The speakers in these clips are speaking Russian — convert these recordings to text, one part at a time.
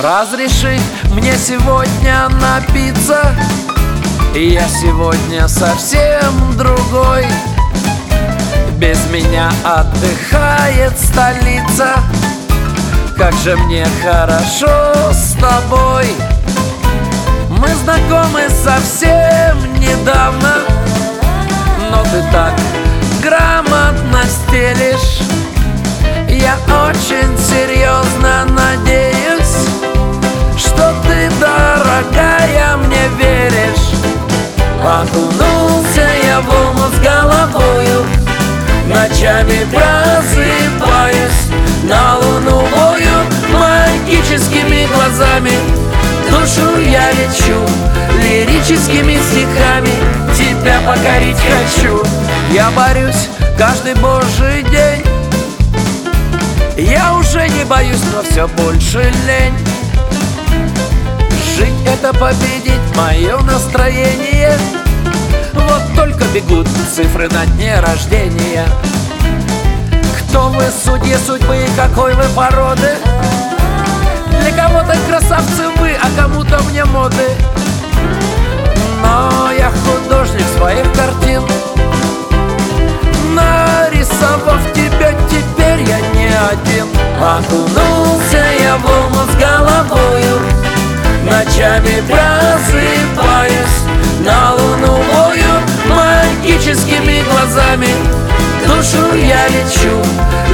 Разреши мне сегодня напиться. Я сегодня совсем другой. Без меня отдыхает столица. Как же мне хорошо с тобой. Мы знакомы совсем недавно. Но ты так грамотно стелишь. Я очень серьезно Окунулся я в омут с головою Ночами просыпаюсь. На луновую магическими глазами Душу я лечу лирическими стихами. Тебя покорить хочу. Я борюсь каждый божий день. Я уже не боюсь, но все больше лень. Жить это победить мое настроение Вот только бегут цифры на дне рождения. Кто вы, судьи судьбы и какой вы породы? Для кого-то красавцы вы, а кому-то вне моды. Но я художник своих картин. Нарисовав тебя, теперь я не один. Окунулся я в омут с головою Душу я лечу.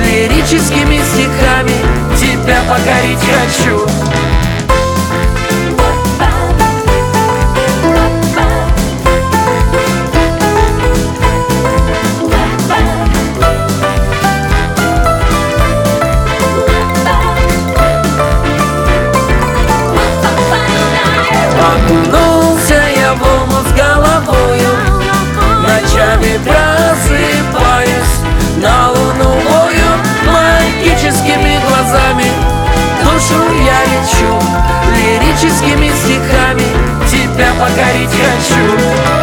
Лирическими стихами Тебя покорить хочу лечу лирическими стихами Тебя покорить хочу